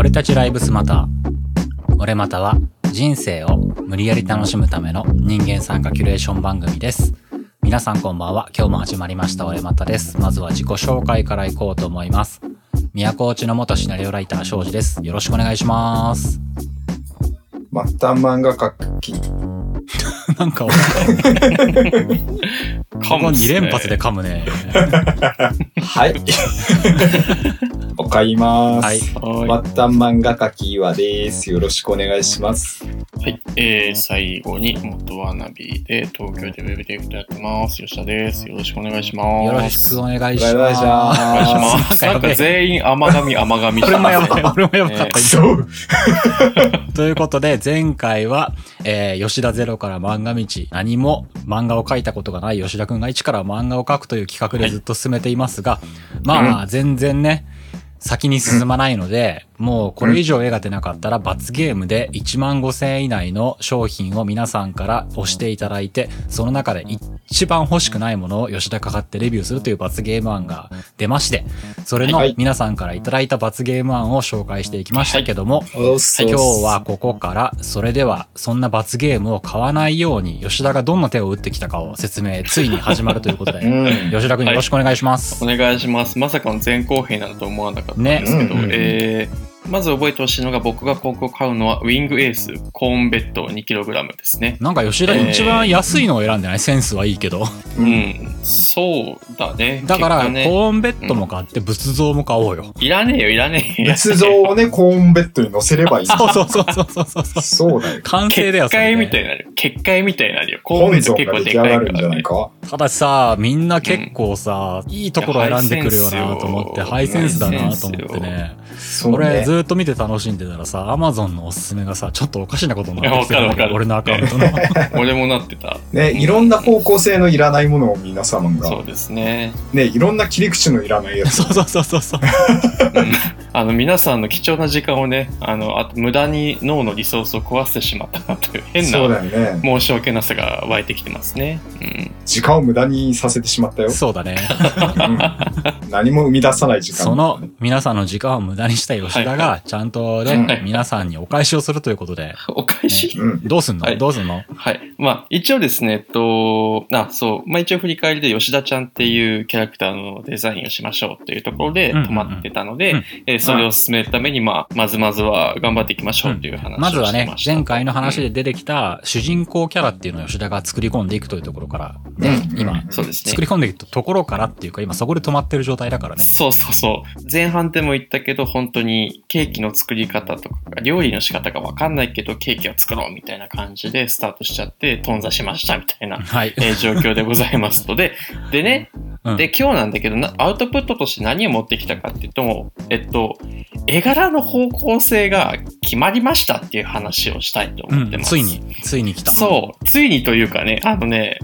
俺たちライブスマター。俺または人生を無理やり楽しむための人間参加キュレーション番組です。皆さんこんばんは。今日も始まりました俺またです。まずは自己紹介からいこうと思います。宮古内の元シナリオライター庄司です。よろしくお願いします。末端漫画描き。なんか、ここ2連発で噛むね。はい。おかいます。はい。末は端漫画描き岩です。よろしくお願いします。い。はい。えー、最後に、元ワナビで東京でウェブディレクターやってます。吉田です。よろしくお願いします。よろしくお願いしお願いします。お願いします。なんんか全員甘噛み甘噛みして俺もやばい、ますね。俺もやばかった。えそう。ということで、前回は、えー、吉田ゼロから漫画道、何も漫画を描いたことがない吉田くんが一から漫画を描くという企画でずっと進めていますが、まあ、全然ね、先に進まないので、もうこれ以上絵が出なかったら罰ゲームで1万5千円以内の商品を皆さんから押していただいて、その中で一番欲しくないものを吉田かかってレビューするという罰ゲーム案が出まして、それのはい皆さんからいただいた罰ゲーム案を紹介していきましたけども、今日はここから、それでは、そんな罰ゲームを買わないように、吉田がどんな手を打ってきたかを説明、ついに始まるということで、うん。吉田くんよろしくお願いします。お願いします。まさかの前後編などと思わなかったんですけど、ねうんえーまず覚えてほしいのが僕が今後買うのはウィングエースコーンベッド 2kg ですね。なんか吉田一番安いのを選んでないセンスはいいけど。う。ん、そうだね。だから、コーンベッドも買って仏像も買おうよ。いらねえよ、いらねえよ。仏像をね、コーンベッドに乗せればいい。そうそうそうそうそうそう。そうだよ。完成だよ、結界みたいいになる。結界みたいになるよ。コーンベッド結構でが出来上がかいからねるんじゃない。か？ただしさ、みんな結構さ、いいところ選んでくるよなと思って、ハイセンスだなと思ってね。そう俺っと見て楽しんでたらさ、アマゾンのおすすめがさ、ちょっとおかしなことになってきてるんだけど、いやわ俺のアカウントの。俺もなってた。ね、いろんな方向性のいらないものを皆様が、そうですね。ね、いろんな切り口のいらないやつ。そうそうそうそうそう。うんあの、皆さんの貴重な時間をね、あの、あと無駄に脳のリソースを壊してしまったなという変そうなだよね。申し訳なさが湧いてきてますね。うん。時間を無駄にさせてしまったよ。そうだね。うん何も生み出さない時間。その皆さんの時間を無駄にした吉田が、ちゃんとね、はい。皆さんにお返しをするということで、お返し、うん。どうすんの、はい。どうすんの？はい。まあ、一応ですね、えっと、あ、そう、まあ一応振り返りで吉田ちゃんっていうキャラクターのデザインをしましょうというところで止まってたので、それを進めるために、まあ、まずまずは頑張っていきましょうという話をしてまずはね、前回の話で出てきた主人公キャラっていうのを吉田が作り込んでいくというところから、ね、うん。今、そうですね。作。り込んでいくところからっていうか、今そこで止まってる状態だからね。そうそうそう。前半でも言ったけど、本当にケーキの作り方とか、料理の仕方がわかんないけど、ケーキを作ろうみたいな感じでスタートしちゃって、頓挫しましたみたいな、はい。えー状況でございますので、でね、うんで、今日なんだけどな、アウトプットとして何を持ってきたかっていうと、えっと、絵柄の方向性が決まりましたっていう話をしたいとうん思ってます。ついに、ついに来た。そう、ついにというかね、あのね、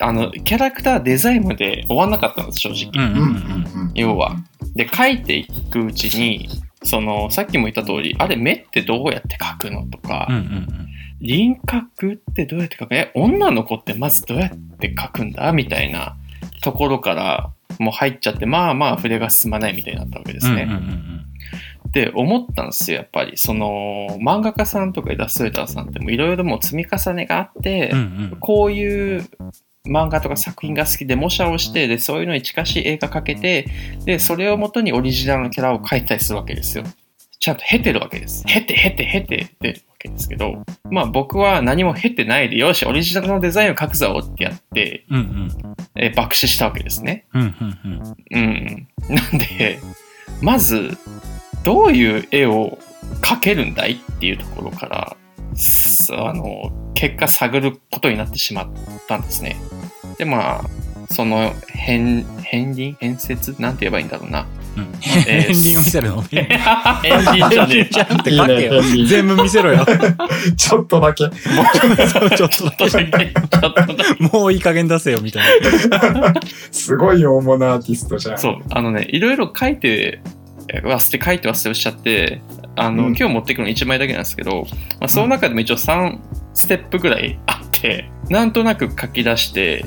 あの、キャラクターデザインまで終わんなかったんです、正直。うんうんうんうんうん要は。で、描いていくうちに、その、さっきも言った通り、あれ、目ってどうやって描くのとか、うん。うんうん輪郭ってどうやって描くえ、女の子ってまずどうやって描くんだ？みたいなところから、もう入っちゃって、まあまあ筆が進まないみたいになったわけですうん。ね。って思ったんですよ、やっぱり。その、漫画家さんとかイラストレーターさんってもいろいろもう積み重ねがあって、うんうんこういう漫画とか作品が好きで模写をして、で、そういうのに近しい映画描けて、で、それをもとにオリジナルのキャラを描いたりするわけですよ。ちゃんと経てるわけです。経て、経て、経て出るわけですけど、まあ僕は何も経てないで、よし、オリジナルのデザインを描くぞってやって、うんうんえー爆死したわけですね。うんうんうんうん。なんで、まず、どういう絵を描けるんだいっていうところから、すあの、結果探ることになってしまったんですね。で、まあ、その、変、変輪？変説なんて言えばいいんだろうな。うん。えー片鱗を見せるの？変輪じゃねえ。じゃんって書けよ。全部見せろよ。ちょっとだけ。そうちょっとだけ、ちょっとだけ。もういい加減出せよ、みたいな。すごい大物アーティストじゃん。そう、あのね、いろいろ書いて、え忘れ、書いて忘れしちゃって、あの、うん今日持ってくるの1枚だけなんですけど、まあ、その中でも一応3ステップぐらいあって、なんとなく書き出して、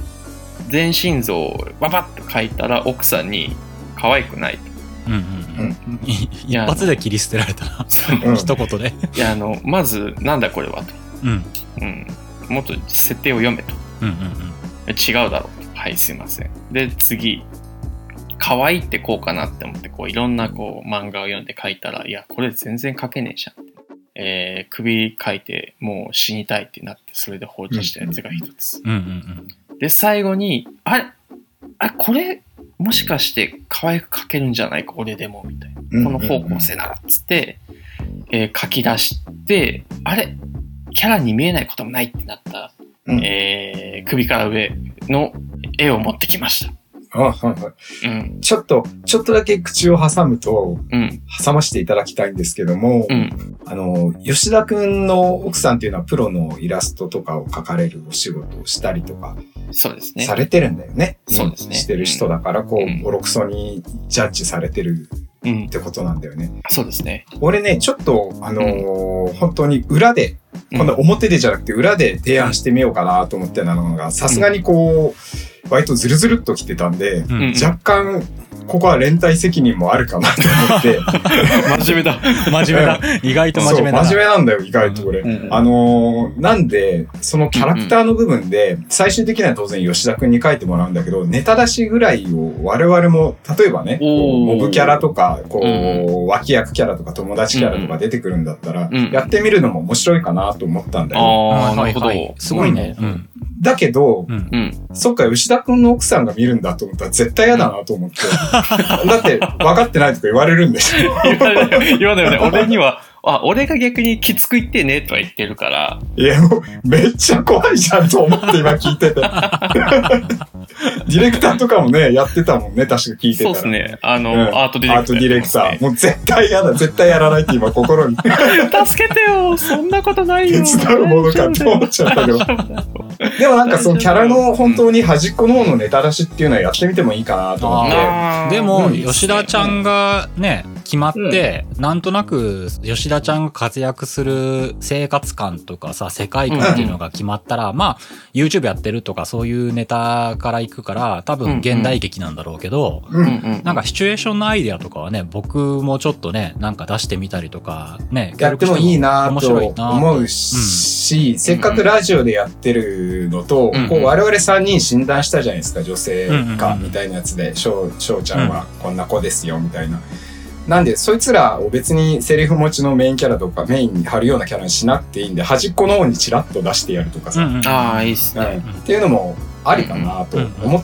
全身像をババッと書いたら奥さんに可愛くないと。うんうんうい一発で切り捨てられたな。うん 一言で。いや、あの、まず、なんだこれはと。うん。うん。もっと設定を読めと。うんうん違うだろうと。はい、すいません。で、次。可愛いってこうかなって思って、こう、いろんなこう、漫画を読んで書いたら、いや、これ全然書けねえじゃん。えー、首書いて、もう死にたいってなって、それで放置したやつが一つ。うん。うんうんで、最後に、あれあ、これ、もしかして可愛く書けるんじゃない？か、俺でも、みたいな。この方向性なら、つって、えー書き出して、あれキャラに見えないこともないってなった、うんえー首から上の絵を持ってきました。あはいはい。うん、ちょっと、ちょっとだけ口を挟むと、うん、挟ましていただきたいんですけども、うん、あの、吉田くんの奥さんっていうのはプロのイラストとかを描かれるお仕事をしたりとかそうですねさ。れてるんだよね。そうですねしてる人だから、こうんう、ボロクソにジャッジされてるうんっ、てことなんだよね。そうですね。俺ね、ちょっと、あのー本当に裏で、うん今度は表でじゃなくて裏で提案してみようかなと思ってたのが、さすがにこう、割とズルズルっと来てたんで、うん。うん若干、ここは連帯責任もあるかなと思って、真面目だ。真面目だ。意外と真面目だな。そう真面目なんだよ、意外と俺。うんあのーなんで、そのキャラクターの部分で、最終的には当然吉田くんに書いてもらうんだけど、ネタ出しぐらいを我々も、例えばね、モブキャラとか、こう、うん脇役キャラとか友達キャラとか出てくるんだったら、うんやってみるのも面白いかなと思ったんだよ。ああ、なるほど。すごいね。うん。だけど、うん。うん。そっか、吉田くんの奥さんが見るんだと思ったら絶対嫌だなと思って。だって、分かってないとか言われるんでしょ。言わないよね。俺には、あ、俺が逆にきつく言ってねとは言ってるから、いや、もう、めっちゃ怖いじゃんと思って今聞いてて。ディレクターとかもね、やってたもんね、確か聞いてたら。そうですね。あの、うんアートディレクター、アートディレクター。もう絶対嫌だ、絶対やらないって今心に。助けてよそんなことないよ手伝うものかって思っちゃったけどでもなんかそのキャラの本当に端っこの方のネタ出しっていうのはやってみてもいいかなと思って。でも、うん吉田ちゃんがね、決まって、なんとなく、吉田ちゃんが活躍する生活感とかさ、世界観っていうのが決まったら、まあ、YouTube やってるとかそういうネタから行くから、多分現代劇なんだろうけど、う。うんんうん。なんかシチュエーションのアイデアとかはね、僕もちょっとね、なんか出してみたりとか、ね、やってもいいな面と白いなと。思うし、せっかくラジオでやってるのと、うんこう我々3人診断したじゃないですか、女性かうん。みたいなやつで、翔翔ちゃんはこんな子ですよ、みたいな。なんで、そいつらを別にセリフ持ちのメインキャラとかメインに貼るようなキャラにしなくていいんで、端っこの方にチラッと出してやるとかさ、うんうん。ああ、いいっすうんね。っていうのもありかなと思っ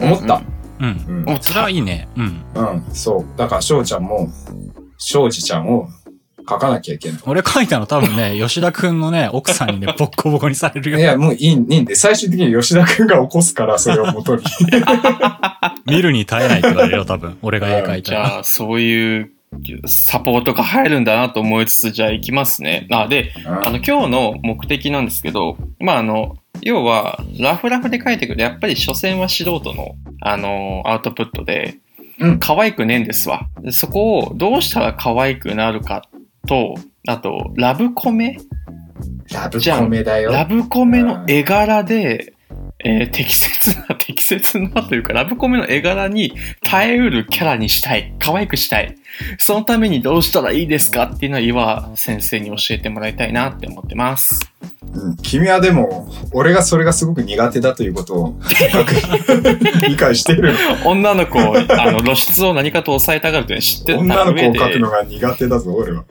思った。うん。うんうんそれはいいね。うん。うん、そう。だから翔ちゃんも、翔二ちゃんを書かなきゃいけない。俺書いたの多分ね、吉田くんのね、奥さんにね、ボッコボコにされるよ。いや、もういいいいんで、最終的に吉田くんが起こすから、それを元に。見るに耐えないって言われるよ、多分。俺が絵描いたら。じゃあ、そういうサポートが入るんだなと思いつつ、じゃあ行きますね。あ、で、あの、今日の目的なんですけど、まあ、あの、要は、ラフラフで書いてくると、やっぱり所詮は素人の、あの、アウトプットで、うん可愛くねえんですわ。でそこをどうしたら可愛くなるかと、あと、ラブコメ？ラブコメだよ。ラブコメの絵柄で、えー適切な、適切なというか、ラブコメの絵柄に耐えうるキャラにしたい。可愛くしたい。そのためにどうしたらいいですかっていうのは岩先生に教えてもらいたいなって思ってます。うん君はでも、俺がそれがすごく苦手だということを、理解している。女の子を、あの、露出を何かと抑えたがるというのは知ってた女の子。を描くのが苦手だぞ、俺は。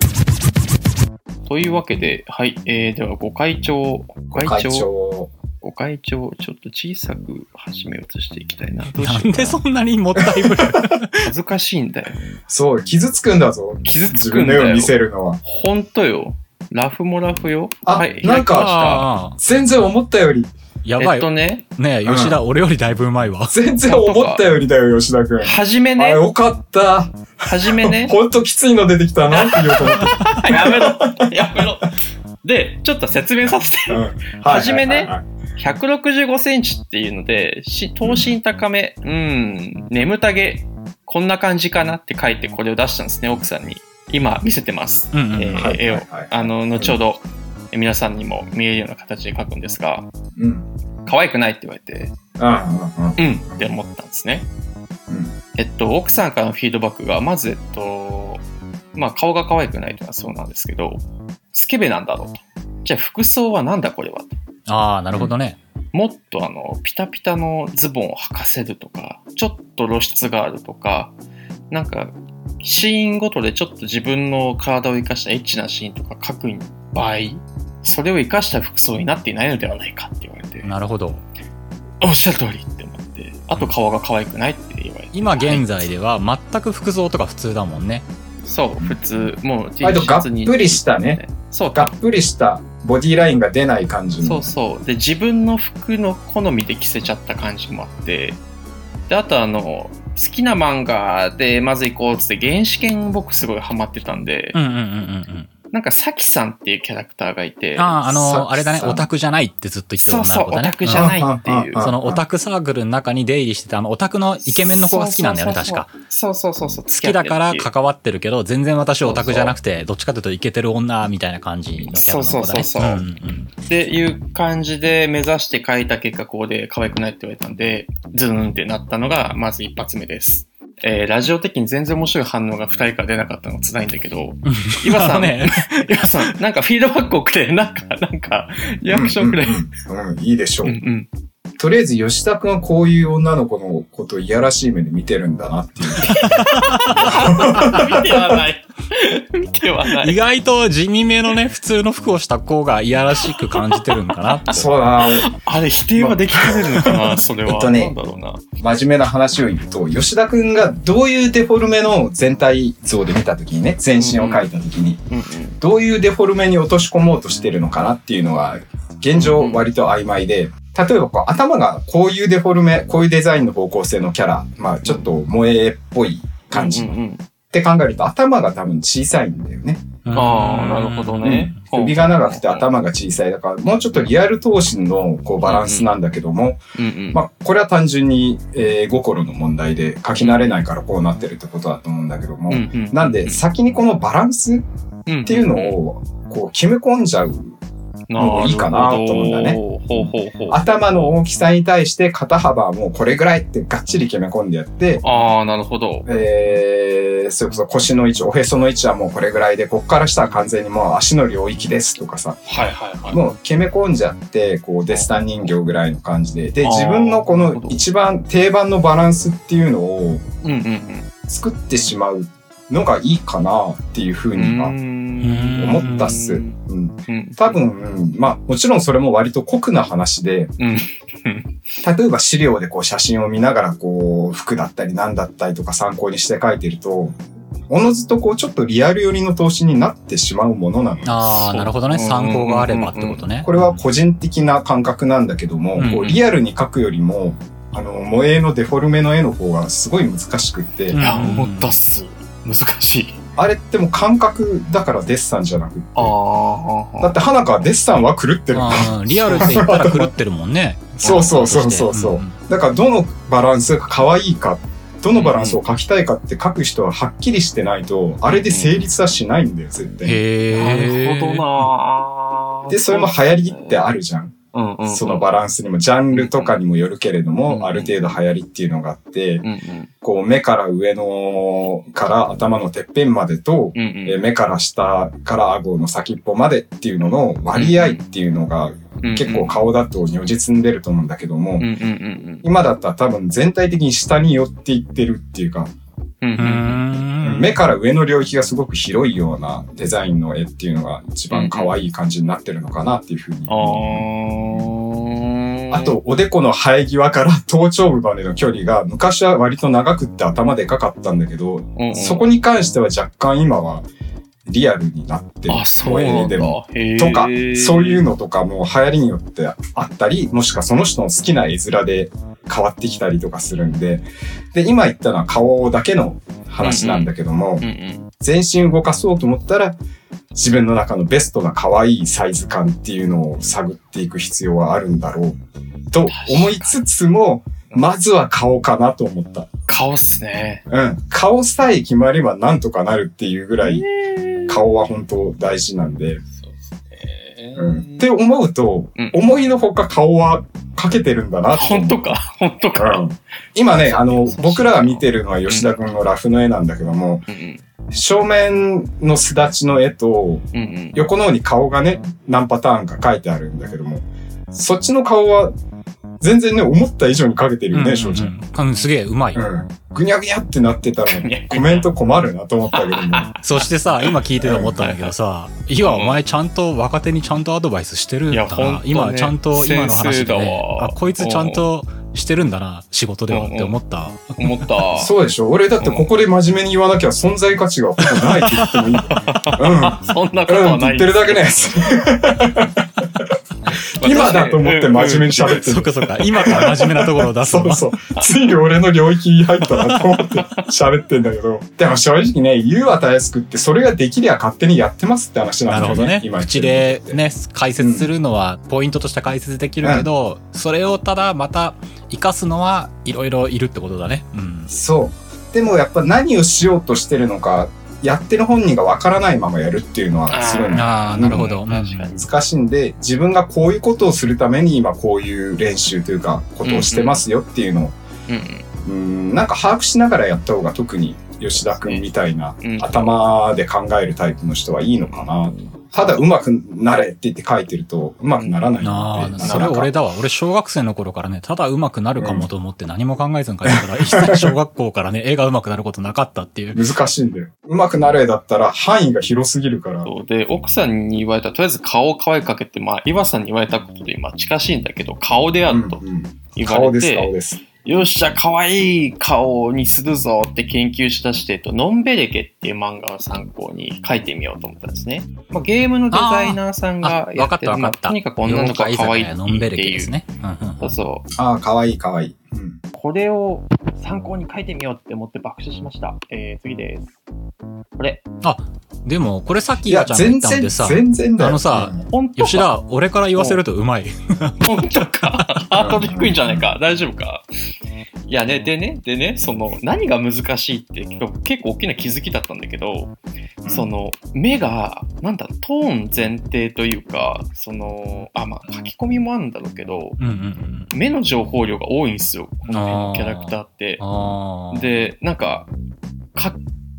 というわけで、はい。えー、では、ご会長、ご会会長、長。ご会長、ちょっと小さく始め移していきたいな。どうしよなうんかでそんなにもったいぶる 恥ずかしいんだよ。そう、傷つくんだぞ。傷つ自くんだよ。見せるのは。ほんとよ。ラフもラフよ。あはい。なんか全然思ったより、やばい。とね、ねえ、吉田、俺よりだいぶうまいわ。全然思ったよりだよ、吉田くん。はじめあ、ね、よかった。はじめね、ほんときついの出てきたなって言おうと思った。やめろ、やめろ。で、ちょっと説明させて。うんはじめねはいはいはい165センチっていうので、し頭身高め、うん、眠たげ、こんな感じかなって書いてこれを出したんですね、奥さんに。今見せてます。うんうんえーはい絵をはいはい。あの、後ほど、え皆さんにも見えるような形で書くんですが、うん。可愛くないって言われて、ああ、うんって思ったんですね。うんえっと、奥さんからのフィードバックが、まず、えっと、まあ、顔が可愛くないというのはそうなんですけど、スケベなんだろうと。じゃあ、服装はなんだこれはと。ああ、なるほどね。もっとあの、ピタピタのズボンを履かせるとか、ちょっと露出があるとか、なんか、シーンごとでちょっと自分の体を生かしたエッチなシーンとか書く場合、それを生かした服装になっていないのではないかって言われて、なるほど。おっしゃる通りって思って、あと顔が可愛くないって言われて。今現在では全く服装とか普通だもんね。そう、普通、もう T シャツに。ぷりしたね。そう、がっぷりしたボディラインが出ない感じの。そうそう。で、自分の服の好みで着せちゃった感じもあって、で、あとあの、好きな漫画でまず行こうっつって、原始圏僕すごいハマってたんで、うんうんうんうんうん。なんか、サキさんっていうキャラクターがいて、ああ、あさの、あれだね、さオタクじゃないってずっと言ってるそうそう、女の子だね。オタクじゃないっていう。うんそのオタクサークルの中に出入りしてたあのオタクのイケメンの子が好きなんだよね、そうそう確か。そうそうそうそう。好きだから関わってるけど、全然私オタクじゃなくて、どっちかというとイケてる女みたいな感じのキャラの子だね。そうそうそうそうんんっていう感じで目指して書いた結果こうで可愛くないって言われたんで、ズーンってなったのがまず一発目です。えー、ラジオ的に全然面白い反応が二人から出なかったのが辛いんだけど、岩さね、岩さん、なんかフィードバックをくれ、なんか、なんか、リアクションくれ。うん、うんいいでしょう。うんうん。とりあえず吉田くんはこういう女の子のことをいやらしい目で見てるんだなっていう。見てはない。見てはない。意外と地味めのね、普通の服をした子がいやらしく感じてるんかな。そうだな。あれ、否定はできかねるのかな、それは。えっとねなんだろうな。真面目な話を言うと、吉田くんがどういうデフォルメの全体像で見たときにね、全身を描いたときに、うんうん。どういうデフォルメに落とし込もうとしてるのかなっていうのは、現状割と曖昧で、例えばこう頭がこういうデフォルメ、こういうデザインの方向性のキャラ、まあちょっと萌えっぽい感じって考えると頭が多分小さいんだよね。うんああ、なるほどね。首が長くて頭が小さい。だからもうちょっとリアル闘神のこうバランスなんだけども。まあこれは単純に、えー、心の問題で書き慣れないからこうなってるってことだと思うんだけども、なんで先にこのバランスっていうのをこう決め込んじゃうもういいかなと思うんだね。頭の大きさに対して肩幅はもうこれぐらいってがっちり決め込んでやって、ああ、なるほど。えー、それこそ腰の位置、おへその位置はもうこれぐらいで、こっから下は完全にもう足の領域ですとかさ、はいはいはい。もう決め込んじゃって、こうデスタン人形ぐらいの感じで、で、自分のこの一番定番のバランスっていうのを作ってしまうのがいいかなっていうふううん。にはん思ったっす。うん。多分、うんまあもちろんそれも割と酷な話で、うん。例えば資料でこう写真を見ながらこう服だったり何だったりとか参考にして書いてると、おのずとこうちょっとリアル寄りの投資になってしまうものなのよ。ああ、なるほどね。参考があればってことね。これは個人的な感覚なんだけども、うんこうリアルに描くよりも、あの、萌えのデフォルメの絵の方がすごい難しくって、うんいや、思ったっす。難しい。あれってもう感覚だからデッサンじゃなくって。ああ。だって花香はデッサンは狂ってる。あーリアルって言ったら狂ってるもんね。そうそうそうそうそううんだからどのバランスが可愛いか、どのバランスを描きたいかって書く人ははっきりしてないと、あれで成立はしないんだよ、絶対に。へなえ。るほどなで、それも流行りってあるじゃん。うんうんうん。そのバランスにも、ジャンルとかにもよるけれどうんも、ある程度流行りっていうのがあってう、んうん。こう目から上のから頭のてっぺんまでと、うんうん。えー目から下から顎の先っぽまでっていうのの割合っていうのが結構顔だと如実に出ると思うんだけどもうん、うんうん今だったら多分全体的に下に寄っていってるっていうか、うん。うんうーん。目から上の領域がすごく広いようなデザインの絵っていうのが一番可愛い感じになってるのかなっていうふうに。ああ。あ、と、おでこの生え際から頭頂部までの距離が昔は割と長くって頭でかかったんだけど、うんうん、そこに関しては若干今はリアルになってる。あ、そうとか、そういうのとかも流行りによってあったり、もしくはその人の好きな絵面で変わってきたりとかするんで、で、今言ったのは顔だけの話なんだけども、うんうん。全身動かそうと思ったら、自分の中のベストな可愛いサイズ感っていうのを探っていく必要はあるんだろう、と思いつつも、まずは顔かなと思った。顔っすね。うん。顔さえ決まればなんとかなるっていうぐらい、顔は本当大事なんで。そうっすね。うん。って思うと、うん。思いのほか顔はかけてるんだな本当か？本当か、うん今ね、あの僕らが見てるのは吉田くんのラフの絵なんだけども、うんうん。正面のすだちの絵と、うんうん。横の方に顔がね、何パターンか書いてあるんだけども、そっちの顔は、全然ね、思った以上に描けてるよね、翔ちゃん。うんうんすげえ、うまい。うん。ぐにゃぐにゃってなってたらコメント困るなと思ったけども。そしてさ、今聞いてて思ったんだけどさ、今お前ちゃんと若手にちゃんとアドバイスしてるんだな。今ちゃんと今の話でね、わあ、こいつちゃんとしてるんだな、仕事ではって思った。思った。そうでしょ俺だってここで真面目に言わなきゃ存在価値がほぼないって言ってもいいんだよ。そんなことうん。うんはない。って言ってるだけのやつ。今だと思って真面目に喋ってる。そっかそっか、今から真面目なところを出すのそうそう。ついに俺の領域に入ったなと思って喋ってんだけど。でも正直ね、言うはたやすくって、それができりゃ勝手にやってますって話なだよね。なんるほどね。口で。ね、解説するのは、ポイントとして解説できるけど、それをただまた活かすのはいろいろいるってことだね。うん。そう。でもやっぱ何をしようとしてるのか、やってる本人がわからないままやるっていうのはすごいああ、なるほど。難しいんで、自分がこういうことをするために今こういう練習というか、ことをしてますよっていうのを、うんうん。うん、なんか把握しながらやった方が特に吉田くんみたいなうん頭で考えるタイプの人はいいのかな。ただ上手くなれって言って書いてると上手くならないああ、ので、それ俺だわ。俺小学生の頃からね、ただ上手くなるかもと思って何も考えずに書いてたから、一切小学校からね、絵が上手くなることなかったっていう。難しいんだよ。上手くなれだったら範囲が広すぎるから。そうで、奥さんに言われた、とりあえず顔を可愛くかけて、まあ、岩さんに言われたことで今近しいんだけど、顔であるとうんうん言われ顔です、顔て、です。よっしゃ、可愛い顔にするぞって研究しだして、と、ノンベレケっていう漫画を参考に書いてみようと思ったんですね。まあ、ゲームのデザイナーさんあが、やわかってる、まあ、わかった。とにかく女の子が可愛いっていうね。そうそう。ああ、かわいいかわいい。うんこれを参考に書いてみようって思って爆笑しました。えー、次です。これ。でも、これさっきいや、ちゃんが言全然、ったんでさ、全然だよ。あのさうん吉田、俺から言わせるとうまい。本当か？ハート低いんじゃないか。大丈夫か？いやね、でね、でね、その、何が難しいって結構結構大きな気づきだったんだけど、その、目が、なんだ、トーン前提というか、その、あ、まあ、書き込みもあるんだろうけど、うんうんうん。目の情報量が多いんですよ、この辺のキャラクターって。で、なんか、か、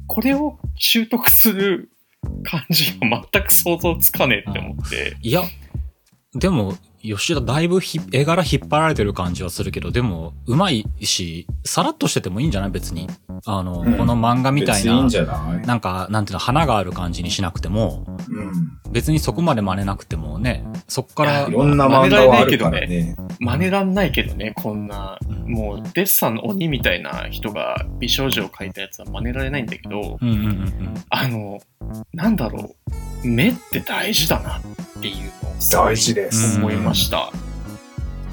これを習得する感じが全く想像つかねえって思って。いや、でも、吉田だいぶひ絵柄引っ張られてる感じはするけど、でも、うまいし、さらっとしててもいいんじゃない？別に。あの、うん。この漫画みたいないいん、じゃない？なんか、なんていうの、花がある感じにしなくても、うん。別にそこまで真似なくてもね、そっからい、ろんな漫画はあるからね。真似らんないけどね、こん。な、うんもう、デッサンの鬼みたいな人が美少女を描いたやつは真似られないんだけど、うんうんうんうん。あの、なんだろう、目って大事だなっていう大事です。思いました。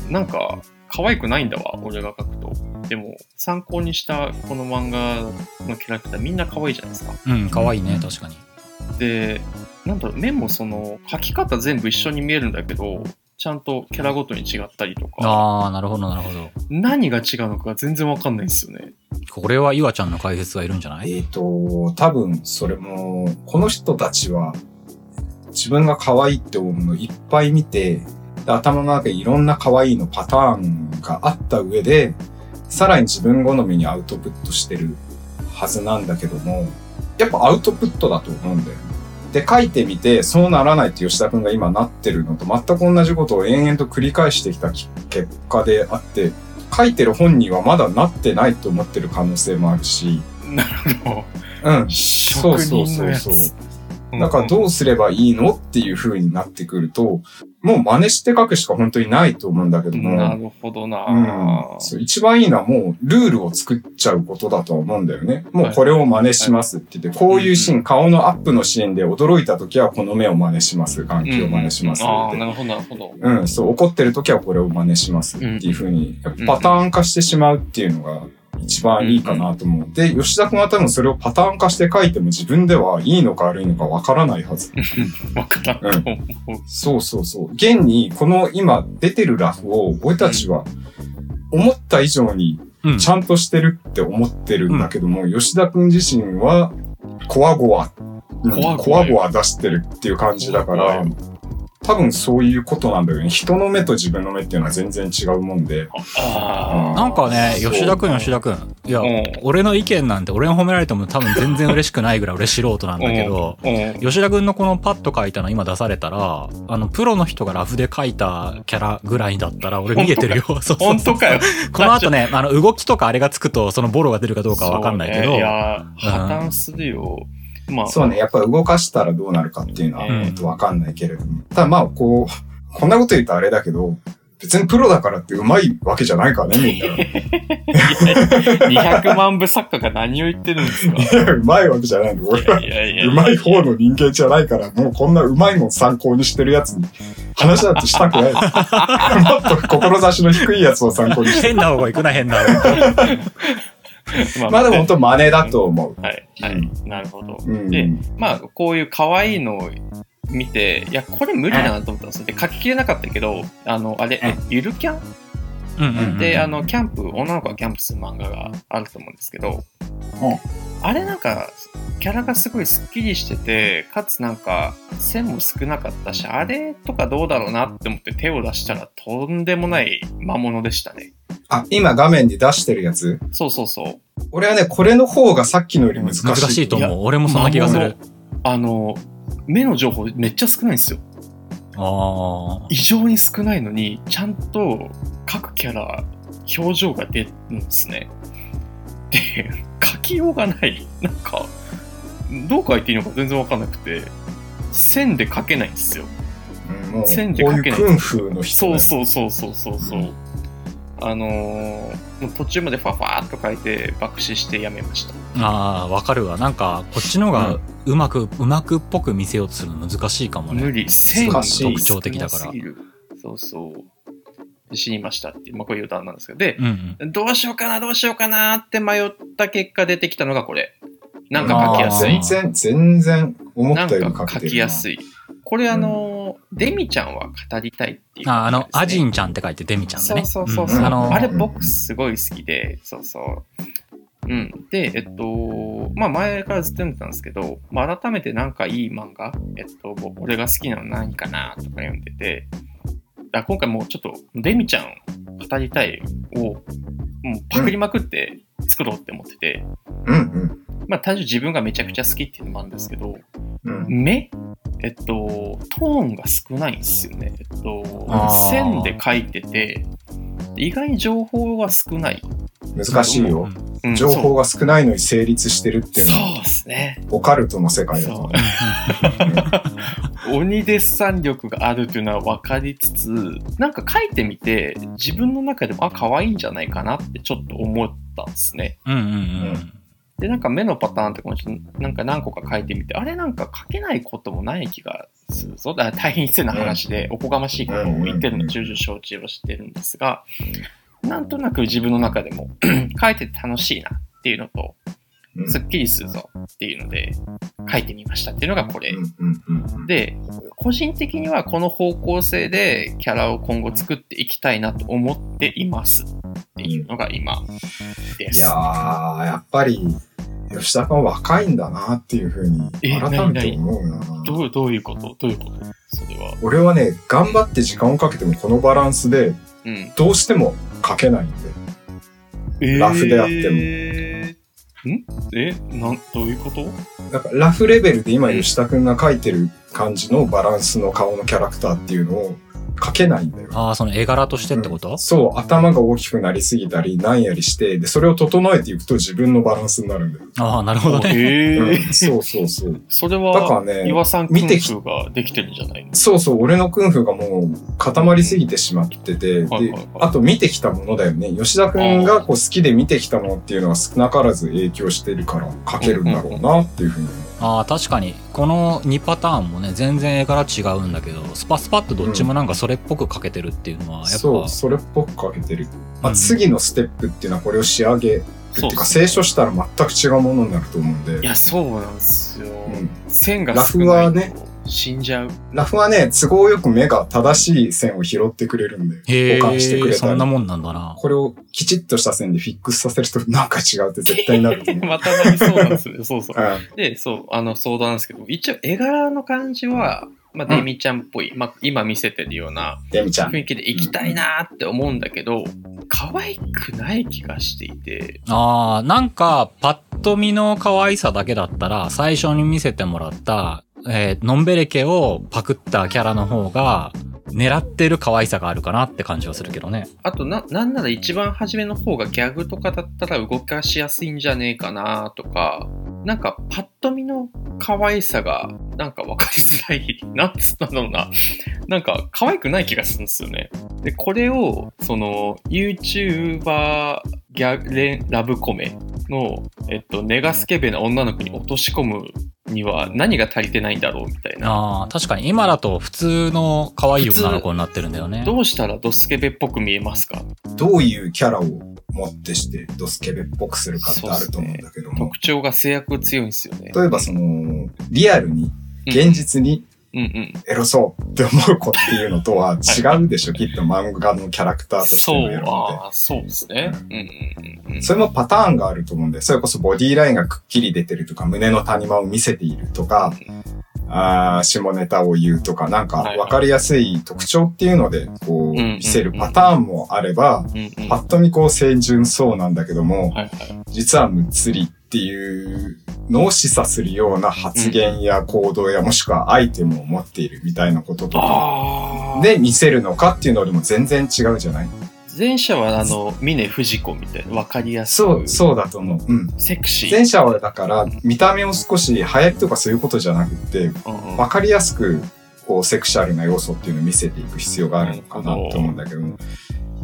なんか、可愛くないんだわ、俺が描くと。でも、参考にしたこの漫画のキャラクターみんな可愛いじゃないですか。うん、かわいいね、確かに。で、なんだろう、目もその、描き方全部一緒に見えるんだけど、ちゃんとキャラごとに違ったりとか、ああ、なるほど、なるほど。何が違うのか全然わかんないんですよね。これは岩ちゃんの解説がいるんじゃない？えっ、と、多分それも、この人たちは自分が可愛いって思うのをいっぱい見て、で頭の中にいろんな可愛いのパターンがあった上で、さらに自分好みにアウトプットしてるはずなんだけども、やっぱアウトプットだと思うんだよね。で、書いてみて、そうならないって吉田くんが今なってるのと全く同じことを延々と繰り返してきたき結果であって、書いてる本人はまだなってないと思ってる可能性もあるし、なるほうんど。。職人のやつ。そうそうそうだからどうすればいいのっていう風になってくると、もう真似して書くしか本当にないと思うんだけどうんなも、るほどな、うん、一番いいのはもうルールを作っちゃうことだとは思うんだよね。もうこれを真似しますって言って、こういうシーン、顔のアップのシーンで驚いた時はこの目を真似します。眼球を真似しますうんああ、ってなるほど、なるほど。うん、そう、怒ってる時はこれを真似しますっていう風に、やっぱパターン化してしまうっていうのが一番いいかなと思う。で、吉田君は多分それをパターン化して書いても自分ではいいのか悪いのかわからないはず。わからんと思う。そうそうそう。現に、この今出てるラフを、俺たちは思った以上にうん。ちゃんとしてるって思ってるんだけども、吉田君自身は、こわごわ、うんこわごわこわごわ出してるっていう感じだから多分そういうことなんだよね。人の目と自分の目っていうのは全然違うもんで。あなんかね、吉田くん、吉田くん。いや、うん俺の意見なんて、俺が褒められても多分全然嬉しくないぐらい俺素人なんあ。だけど、うん、うん吉田くんのこのパッと書いたの今出されたら、あの、プロの人がラフで書いたキャラぐらいだったら俺逃げてるよ。そうそうそう本当かよ。この後ね、あの、動きとかあれがつくと、そのボロが出るかどうかはわかんないけど、ねいや、破綻するよ。まあ、そうね、やっぱ動かしたらどうなるかっていうのは、うんえっと、わかんないけれども。ただまあ、こう、こんなこと言うとあれだけど、別にプロだからってうまいわけじゃないからね、みんな。200万部作家が何を言ってるんですか？いやうまいわけじゃないの。俺はうまい方の人間じゃないから、もうこんなうまいもん参考にしてるやつに話だってしたくない。もっと志の低いやつを参考にして。変な方が行くな、変な方が。ままあでも本当真似だと思う。はい、はい、うなるほど。うん。でまあ、こういう可愛いのを見て、いや、これ無理だなと思ったんですよ。で、書ききれなかったけど、あの、あれ、ゆるキャン？うんうんうんで、あの、キャンプ、女の子がキャンプする漫画があると思うんですけど、あれなんか、キャラがすごいスッキリしてて、かつなんか、線も少なかったし、あれとかどうだろうなって思って手を出したらとんでもない魔物でしたね。あ、今画面に出してるやつ？そうそうそう。俺はね、これの方がさっきのより難しい。難しいと思う。俺もそんな気がする。あの、目の情報めっちゃ少ないんですよ。ああ。異常に少ないのに、ちゃんと各キャラ、表情が出るんですね。で、書きようがない。なんか、どう書いていいのか全然わかんなくて、線で書けないんですよ。うん線で書けないうそうそうそうそうそう。うんあのーもう途中までファファーっと書いて爆死してやめました。ああ、わかるわ。なんか、こっちの方がうまく、うまくっぽく見せようとするの難しいかもね。無理。線が難しい特徴的だから少なすぎるそうそう。死にましたっていう、まあこういう歌なんですけど。で、うんうん。どうしようかな、どうしようかなって迷った結果出てきたのがこれ。なんか書きやすい。全然、全然思ったよりなんか書。きやすい。これあの、デミちゃんは語りたいっていう、あ、あの、アジンンちゃんって書いてデミちゃんだそうね。そうそうそう、んあの、あれ僕すごい好きで、そうそう。うん。で、えっと、まあ前からずっと読んでたんですけど、まあ改めてなんかいい漫画、えっと、俺が好きなの何かなとか読んでて、あ今回もうちょっと、デミちゃん語りたいを、もうパクりまくって作ろうって思ってて、うんうん。まあ単純に自分がめちゃくちゃ好きっていうのもあるんですけど、うん。目えっと、トーンが少ないんですよね。えっと線で書いてて、意外に情報は少ない。難しいよ。うん情報が少ないのに成立してるっていうのそうは、ですね。オカルトの世界だと。鬼デッサン力があるというのは分かりつつ、なんか書いてみて、自分の中でも、あ、可愛いんじゃないかなってちょっと思ったんですね。うんうんうん。で、なんか目のパターンとかもちょっとなんか何個か書いてみて、あれなんか書けないこともない気がするぞ。だ大変失礼な話で、おこがましいことを言ってるの重々承知をしてるんですが、なんとなく自分の中でも 書いてて楽しいなっていうのと、うんすっきりするぞっていうので、書いてみましたっていうのがこれ。で、個人的にはこの方向性でキャラを今後作っていきたいなと思っていますっていうのが今です。いやー、やっぱり、吉田君は若いんだなっていうふうに、え改めて思うな。どうどういうこと？どういうこと？それは。俺はね、頑張って時間をかけてもこのバランスで、うん。どうしても書けないんで。ラフであってもえーん？えなん、どういうこと？だからラフレベルで今吉田くんが描いてる感じのバランスの顔のキャラクターっていうのを描けないんだよ。ああ、その絵柄としてってこと、そう、頭が大きくなりすぎたり、なんやりして、で、それを整えていくと自分のバランスになるんだよ。ああ、なるほどね。えうんーそうそうそう。それだからは、ね岩さん見てき君ができてるんじゃないの？そうそう、俺のクンフーがもう固まりすぎてしまってて、であと見てきたものだよね。吉田くんがこう好きで見てきたものっていうのは少なからず影響してるから描けるんだろうなっていうふうに思う。ああ、確かに。この2パターンもね、全然絵柄違うんだけど、スパスパッとどっちもなんかそれっぽく描けてるっていうのは、やっぱ、そう、それっぽく描けてる。まあ、うん次のステップっていうのはこれを仕上げるっていうか、清書したら全く違うものになると思うんで。いや、そうなんですよ。うん線がラ少なとフはいね死んじゃう。ラフはね、都合よく目が正しい線を拾ってくれるんで、へ保管してくえ、れたり。そんなもんなんだな。これをきちっとした線でフィックスさせるとなんか違うって絶対になると思う。またなりそうなんですよね。そうそう。うんで、そう、あの、相談なんですけど、一応絵柄の感じは、まあ、デミちゃんっぽい、まあ、今見せてるようなデミちゃん。雰囲気で行きたいなーって思うんだけど、可愛くない気がしていて、ああ、なんか、パッと見の可愛さだけだったら、最初に見せてもらった、えー、のんべれ家をパクったキャラの方が、狙ってる可愛さがあるかなって感じはするけどね。あとな、なんなら一番初めの方がギャグとかだったら動かしやすいんじゃねえかなとか、なんかパッと見の可愛さがなんか分かりづらい、なんつったんだろうな。なんか可愛くない気がするんですよね。で、これを、その、YouTuber ギャレンラブコメの、えっと、ネガスケベな女の子に落とし込むには何が足りてないんだろうみたいな。ああ、確かに今だと普通の可愛い女の子になってるんだよね。どうしたらドスケベっぽく見えますか？どういうキャラを持ってしてドスケベっぽくするかってあると思うんだけども。特徴が制約強いんですよね。例えばその、リアルに、現実にうんうん。エロそうって思う子っていうのとは違うでしょ、きっと漫画のキャラクターとしてのエロ、って。ああ、そうですね。うんうん。それもパターンがあると思うんで、それこそボディラインがくっきり出てるとか、胸の谷間を見せているとか、あー下ネタを言うとか、なんか分かりやすい特徴っていうので、こう、見せるパターンもあれば、パッと見こう清純そうなんだけども。実はむっつりっていうのを示唆するような発言や行動やもしくはアイテムを持っているみたいなこととかで見せるのかっていうのにも全然違うじゃない？前者はあの、峰不二子みたいな、わかりやすく。そう、そうだと思う。うん。セクシー。前者はだから見た目を少し流行りとかそういうことじゃなくて、わかりやすくこうセクシャルな要素っていうのを見せていく必要があるのかなと思うんだけども、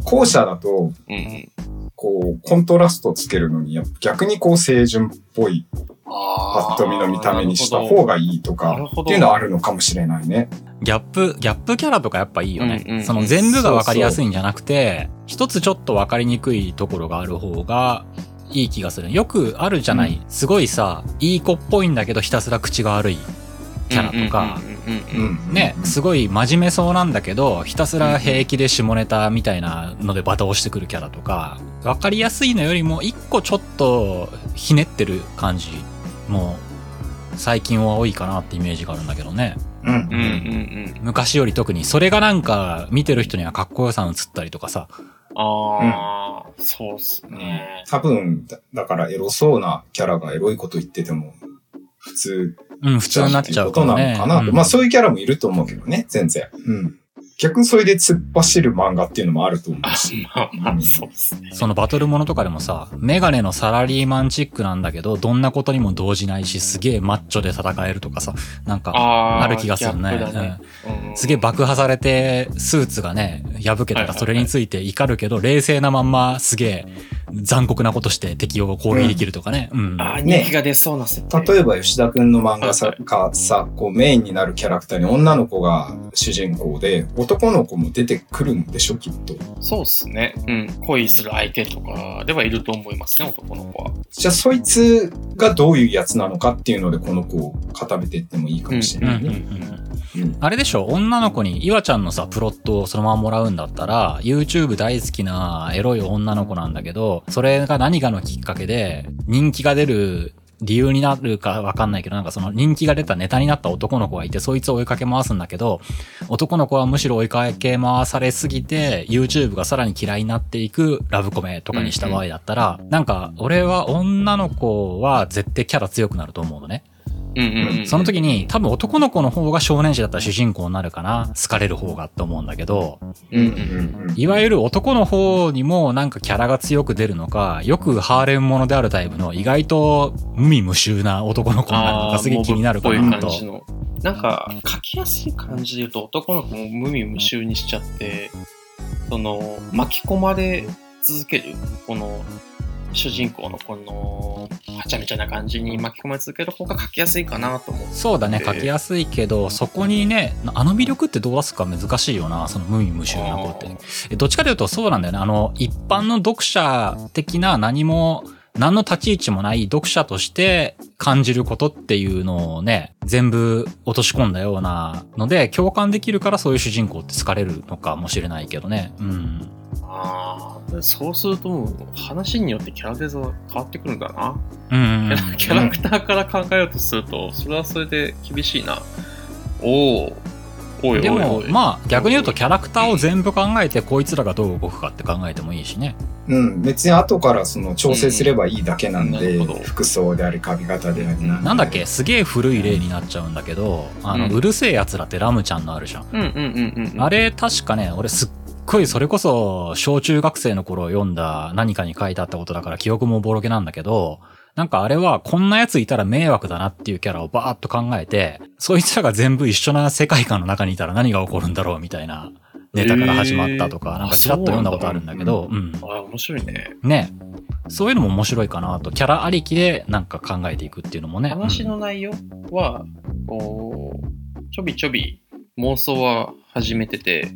後者だと、うんうん。こう、コントラストつけるのに、逆にこう、清純っぽい、パッと見の見た目にした方がいいとなかるほどっていうのはあるのかもしれないね。ギャップ、ギャップキャラとかやっぱいいよね。うんうんうんその全部が分かりやすいんじゃなくて、一つちょっと分かりにくいところがある方がいい気がする。よくあるじゃない、すごいさ、いい子っぽいんだけどひたすら口が悪いキャラとか、うんうんうんうん。うん。ね、すごい真面目そうなんだけど、ひたすら平気で下ネタみたいなのでバタ押してくるキャラとか、分かりやすいのよりも一個ちょっとひねってる感じも最近は多いかなってイメージがあるんだけどね。うん。うんうんうん。昔より特にそれがなんか見てる人にはかっこよさ映ったりとかさ。ああ、そうっすね。多分、だだからエロそうなキャラがエロいこと言ってても、普通うん、普通になっちゃうことなからね。のかな。うんまあそういうキャラもいると思うけどね、全然。うん。逆にそれで突っ走る漫画っていうのもあると思あうし。まあまあ、そうっすね。そのバトルものとかでもさ、メガネのサラリーマンチックなんだけど、どんなことにも動じないし、すげえマッチョで戦えるとかさ、なんか、ある気がするねねうんすげえ爆破されて、スーツがね、破けたらそれについて怒るけど、冷静なまんま、すげえ残酷なことして敵を攻撃できるとかね。うん。あー、ね人気が出そうな設定。例えば吉田くんの漫画さはいがさ、こうメインになるキャラクターに女の子が主人公で、男の子も出てくるんでしょ、きっと。そうっすね。うん。恋する相手とかではいると思いますね、男の子は。じゃあそいつがどういうやつなのかっていうので、この子を固めていってもいいかもしれうんうんうないね。んうんあれでしょ女の子に、岩ちゃんのさ、プロットをそのままもらうんだったら、YouTube 大好きなエロい女の子なんだけど、それが何かのきっかけで、人気が出る理由になるかわかんないけど、なんかその人気が出たネタになった男の子がいて、そいつを追いかけ回すんだけど、男の子はむしろ追いかけ回されすぎて、YouTube がさらに嫌いになっていくラブコメとかにした場合だったら、なんか、俺は女の子は絶対キャラ強くなると思うのね。その時に多分男の子の方が少年誌だったら主人公になるかな好かれる方がって思うんだけど、いわゆる男の方にもなんかキャラが強く出るのか、よくハーレムものであるタイプの意外と無味無臭な男の子になるのかすげえ気になるかなと。ぽい感じの。なんか、書きやすい感じで言うと男の子も無味無臭にしちゃって、その、巻き込まれ続ける、この、主人公のこの、はちゃめちゃな感じに巻き込まれ続ける方が書きやすいかなと思う。そうだね、えー書きやすいけど、そこにね、あの魅力ってどう出すか難しいよな、その無味無臭な子って。えどっちかというとそうなんだよね。あの、一般の読者的な何も、何の立ち位置もない読者として感じることっていうのをね、全部落とし込んだようなので、共感できるからそういう主人公って好かれるのかもしれないけどね。うん。ああ、そうするともう話によってキャラデザ変わってくるんだな。うん、うん。キャラキャラクターから考えようとすると、それはそれで厳しいな。おお、でおいおいおも、い。まあ、逆に言うとキャラクターを全部考えて、こいつらがどう動くかって考えてもいいしね。うん、別に後からその調整すればいいだけなんで、うん服装であり髪型でありなんなんだっけ？すげえ古い例になっちゃうんだけど、あの、うんうるせえ奴らってラムちゃんのあるじゃん。うんうんうんうん。あれ、確かね、俺すっごいそれこそ、小中学生の頃読んだ何かに書いてあったことだから記憶もボロゲなんだけど、なんかあれはこんな奴いたら迷惑だなっていうキャラをバーッと考えて、そいつらが全部一緒な世界観の中にいたら何が起こるんだろうみたいなネタから始まったとか、なんかちらっと読んだことあるんだけど、うん。あ、面白いね。ね。そういうのも面白いかなと、キャラありきでなんか考えていくっていうのもね。話の内容は、こう、ちょびちょび妄想は始めてて、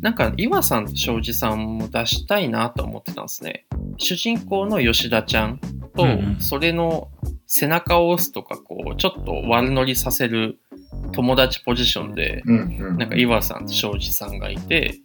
なんか岩さんと庄司さんも出したいなと思ってたんですね。主人公の吉田ちゃんとそれの背中を押すとか、こう、ちょっと悪乗りさせる友達ポジションで。なんか岩さんと庄司さんがいて、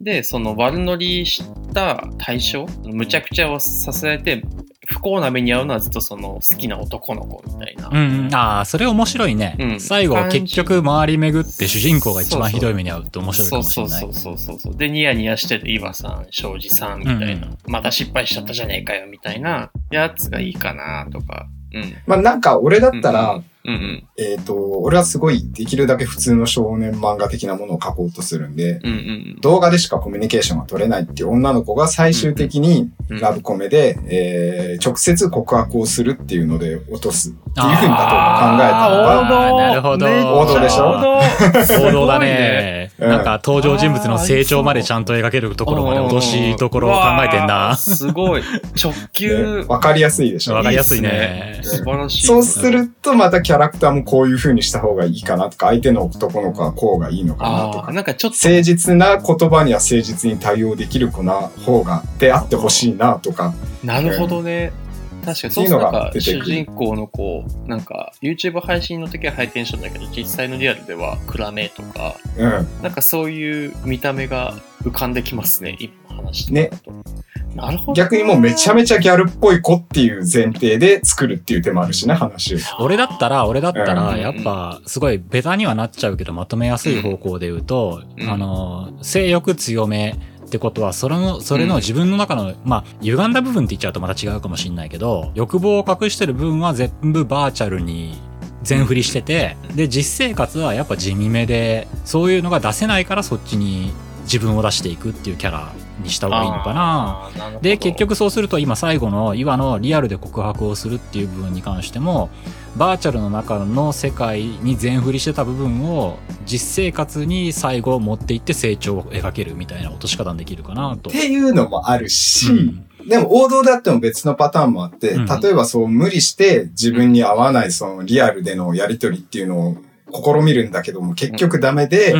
で、その悪乗りした対象、むちゃくちゃをさせられて、不幸な目に遭うのはずっとその好きな男の子みたいな。うんうん。ああ、それ面白いね。うん最後結局回り巡って主人公が一番ひどい目に遭うって面白いかそうもしれない。そうそうそうそうそう。で、ニヤニヤしてて、岩さん、庄司さんみたいな、うんまた失敗しちゃったじゃねえかよみたいなやつがいいかなとか。うん。まあなんか俺だったら、うんうん。えっ、と、俺はすごいできるだけ普通の少年漫画的なものを描こうとするんで、うんうん動画でしかコミュニケーションが取れないっていう女の子が最終的にうん。ラブコメで、えー直接告白をするっていうので落とすっていうふうに例えば考えたのあが、ーなるほど王道でしょ？王道だね。なんか登場人物の成長までちゃんと描けるところまで落としどころを考えてんな。すごい。直球。ねわかりやすいでしょ？わかりやすいね。素晴らしい。そうするとまたキャラクターもこういう風にした方がいいかなとか、相手の男の子はこうがいいのかなとか。なんかちょっと、誠実な言葉には誠実に対応できる子な方が、であってほしいなとか。なるほどね。確かに、そうするとなんか、主人公の子、なんか、YouTube 配信の時はハイテンションだけど、実際のリアルでは暗めとか、うん。なんかそういう見た目が浮かんできますね、今話してると。なるほど。逆にもうめちゃめちゃギャルっぽい子っていう前提で作るっていう手もあるしね、話を。俺だったら、俺だったうら、ん。やっぱ、すごいベタにはなっちゃうけど、まとめやすい方向で言うと、うん。あの、性欲強めってことは、それの、それの自分の中の、まあ、歪んだ部分って言っちゃうとまた違うかもしれないけど、欲望を隠してる部分は全部バーチャルに全振りしてて、で、実生活はやっぱ地味めで、そういうのが出せないからそっちに自分を出していくっていうキャラにした方がいいのかな。なで、結局そうすると今最後の岩のリアルで告白をするっていう部分に関しても、バーチャルの中の世界に全振りしてた部分を実生活に最後持っていって成長を描けるみたいな落とし方にできるかなとっ。ていうのもあるし、うんでも王道であっても別のパターンもあって、うん例えばそう無理して自分に合わないそのリアルでのやりとりっていうのを試みるんだけども結局ダメで、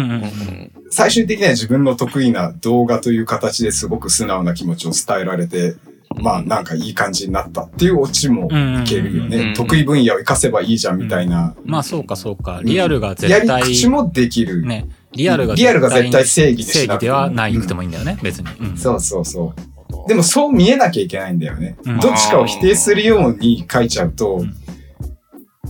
最終的には自分の得意な動画という形ですごく素直な気持ちを伝えられて、まあなんかいい感じになったっていうオチもいけるよね。得意分野を活かせばいいじゃんみたいな。まあそうかそうか。リアルが絶対、やり口もできる。ね、リアルがリアルが絶対正義で正義でしなくてもはないくてもいいんだよね、別に。そうそうそう。でもそう見えなきゃいけないんだよね。どっちかを否定するように書いちゃうと、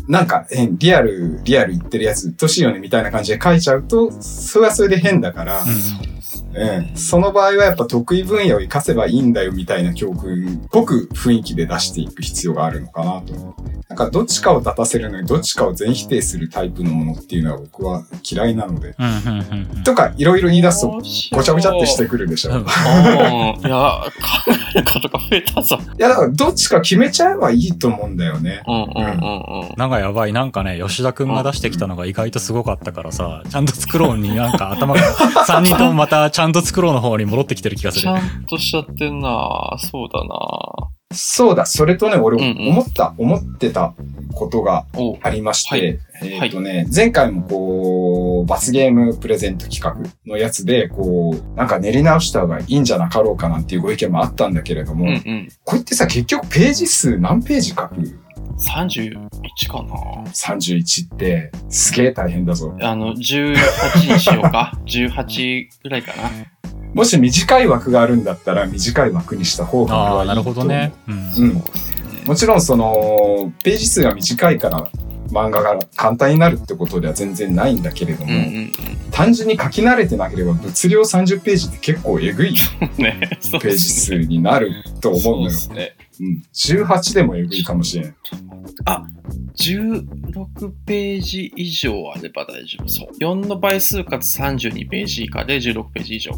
なんかえ、リアル、リアル言ってるやつ、年よねみたいな感じで書いちゃうと、それはそれで変だから、うん。うん、その場合はやっぱ得意分野を活かせばいいんだよみたいな教訓っぽく雰囲気で出していく必要があるのかなと。なんかどっちかを立たせるのにどっちかを全否定するタイプのものっていうのは僕は嫌いなので。とかいろいろ言い出すとごちゃごちゃってしてくるでしょ。うんいや、考えることが増えたぞ。やだからどっちか決めちゃえばいいと思うんだよね。うんうんうんうん。なんかやばい。なんかね、吉田くんが出してきたのが意外とすごかったからさ、ちゃんと作ろうになんか頭が、3人ともまたちゃんと作ろうの方に戻ってきてる気がする。ちゃ。んとしちゃってんな。そうだな。そうだ、それとね、俺うんうん。思った、思ってたことがおありまして、はい。えっ、とね、前回もこう、罰ゲームプレゼント企画のやつで、こう、なんか練り直した方がいいんじゃなかろうかなんていうご意見もあったんだけれども、うんうん。これってさ、結局ページ数何ページ書く31かな ?31 って、すげえ大変だぞ。あの、18にしようか。18ぐらいかな。もし短い枠があるんだったら、短い枠にした方がいいと思うなるほどね。うん。うん。もちろんその、ページ数が短いから、漫画が簡単になるってことでは全然ないんだけれども、うんうん単純に書き慣れてなければ物量30ページって結構えぐいうん。ね、ページ数になると思うのよそうで。すね。うん、18でもえぐいかもしれん。あ、16ページ以上あれば大丈夫。そう。4の倍数かつ32ページ以下で16ページ以上。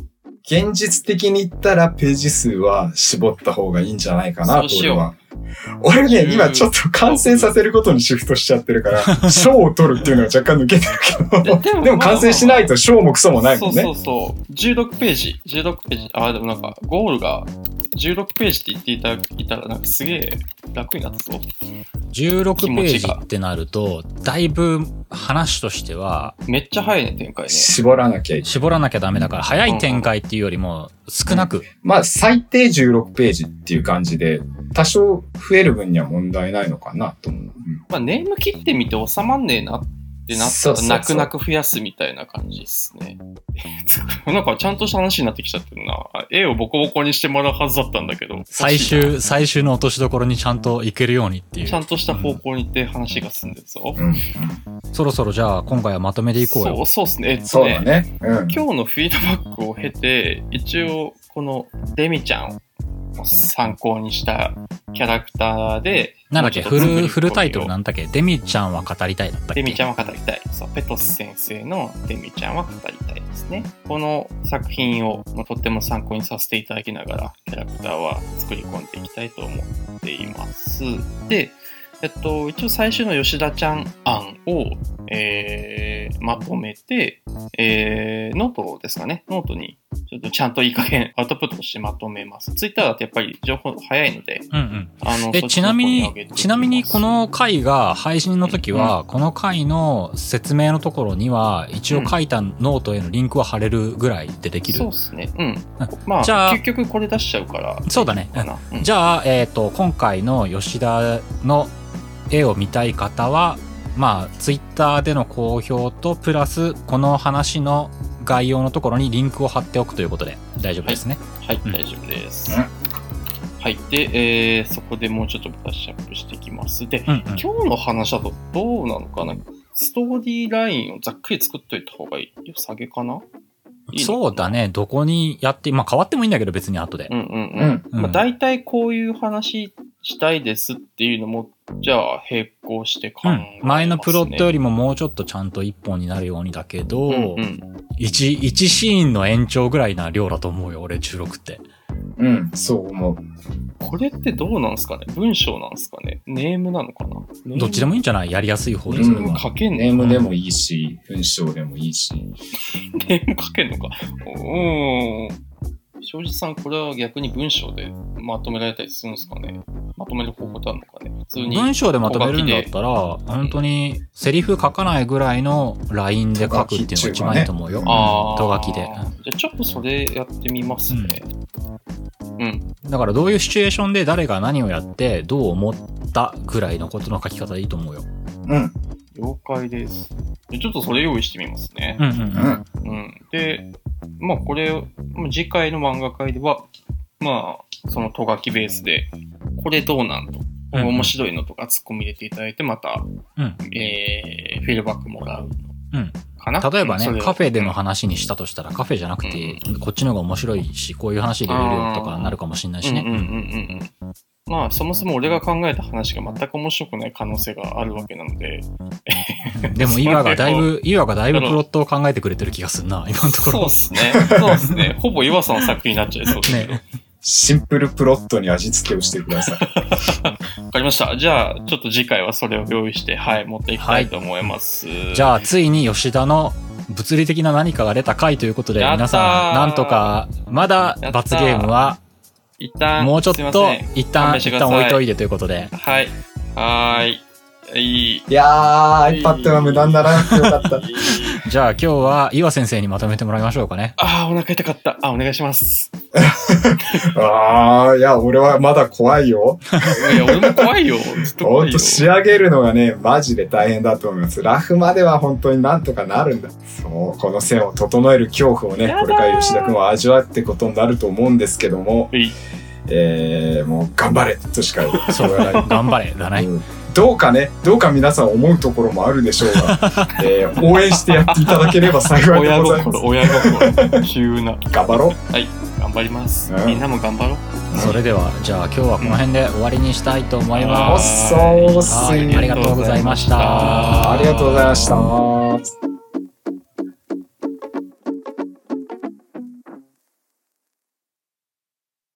現実的に言ったらページ数は絞った方がいいんじゃないかなと俺は。俺ね、うん今ちょっと完成させることにシフトしちゃってるから、賞を取るっていうのが若干抜けてるけど、でも完成しないと賞もクソもないもんね。そうそうそう。16ページ。16ページ。あ、でもなんか、ゴールが16ページって言っていたいたら、なんかすげえ楽になったぞ。16ページってなると、だいぶ話としては、めっちゃ早いね、展開ね。絞らなきゃ。絞らなきゃダメだから、早い展開っていうよりも、少なく。まあ、最低16ページっていう感じで、多少増える分には問題ないのかなと思う。うんまあ、ネーム切ってみて収まんねえなってなったら、泣く泣く増やすみたいな感じですね。なんかちゃんとした話になってきちゃってるな。あ絵をボコボコにしてもらうはずだったんだけど。最終、最終の落としどころにちゃんといけるようにっていう。ちゃんとした方向に行って話が進んでるぞ。うんそろそろじゃあ、今回はまとめていこうよそう、。そうですね。えっとそうだね。うん。今日のフィードバックを経て、一応、このデミちゃんを参考にしたキャラクターで、なんだっけ、フル、フルタイトルをなんだっけ？デミちゃんは語りたいだったっけ？デミちゃんは語りたい。そう、ペトス先生のデミちゃんは語りたいですね。この作品をまあとっても参考にさせていただきながら、キャラクターは作り込んでいきたいと思っています。で、えっと、一応最初の吉田ちゃん案を、えー、まとめて、えー、ノートですかね。ノートに、ちょっとちゃんといい加減 アウトプットしてまとめます。ツイッターだとやっぱり情報早いので、うんうん。あの、え、ちなみにちなみにこの回が配信の時は、この回の説明のところには、一応書いたノートへのリンクは貼れるぐらいでできる。そうですね。うんあ。まあ、じゃあ結局これ出しちゃうから。そうだね。うんじゃあ、えっ、と、今回の吉田の絵を見たい方は、まあ、ツイッターでの公表と、プラス、この話の概要のところにリンクを貼っておくということで大丈夫ですね。はい、うん大丈夫です。うんはい。で、えー、そこでもうちょっとブラッシュアップしていきます。で、うん、うん。今日の話だとどうなのかな？ストーリーラインをざっくり作っといた方がいい。下げかな？いいのそうだね。どこにやって、まあ変わってもいいんだけど別に後でう。んうんううん。ん。うんまあ、大体こういう話したいですっていうのも、じゃあ並行して考うえます、ねん。前のプロットよりももうちょっとちゃんと一本になるようにだけど、うんうん、一一シーンの延長ぐらいな量だと思うよ、俺16って。うん、そう思う。これってどうなんですかね？文章なんですかね？ネームなのかな？どっちでもいいんじゃない？やりやすい方でそれは。書けんのネームでもいいし、文章でもいいし。ネーム書けんのか？うーん。庄司さん、これは逆に文章でまとめられたりするんですかね？まとめる方法ってあるのかね普通に。文章でまとめるんだったら、本当にセリフ書かないぐらいのラインで書くっていうのが一番いいと思うよ。ああ。と書きで。じゃあちょっとそれやってみますね。うん。だからどういうシチュエーションで誰が何をやってどう思ったぐらいのことの書き方でいいと思うよ。うん、了解です。でちょっとそれ用意してみますね。うんうんう。うんん。うん。で、まあこれ、まあ次回の漫画会では、まあ、そのとがきベースで、これどうなんと。うん面白いのとか突っ込み入れていただいて、また、うん。えー、フィードバックもらううん。かな？例えばねカフェでの話にしたとしたら、カフェじゃなくて、こっちの方が面白いし、こういう話入れれるよとかなるかもしれないしね。うんうんうんうんうん。まあ、そもそも俺が考えた話が全く面白くない可能性があるわけなので、でも、岩がだいぶ、岩がだいぶプロットを考えてくれてる気がするな、今のところそうっ。すね。そうっすね。ほぼ岩さんの作品になっちゃいそうです。ね。シンプルプロットに味付けをしてください。わかりました。じゃあ、ちょっと次回はそれを用意して、はい、持っていきたいと思います。じゃあ、ついに吉田の物理的な何かが出た回ということで、皆さん、なんとか、まだ罰ゲームは、一旦、もうちょっと一旦、一旦置いといてということで。はい。はーい。いい。いやー、iPad は無駄にならなくてよかった。じゃあ今日は岩先生にまとめてもらいましょうかね。ああ、お腹痛かった。あ、お願いします。あー、いや、俺はまだ怖いよ。いや、俺も怖いよ。ずっとほ怖いよ。んと仕上げるのがね、マジで大変だと思います。ラフまでは本当になんとかなるんだ。そう、この線を整える恐怖をねこれから吉田くんは味わってことになると思うんですけども、はいえー、もう頑張れとしかそう、頑張れ、だね。うんどうかね、どうか皆さん思うところもあるでしょうが、えー応援してやっていただければ幸いで親ございます。心、親心。急な。頑張ろう。はい、頑張りますう。んみんなも頑張ろう。それでは、じゃあ今日はこの辺で終わりにしたいと思います。そーすはいありがとうございましたありがとうございました。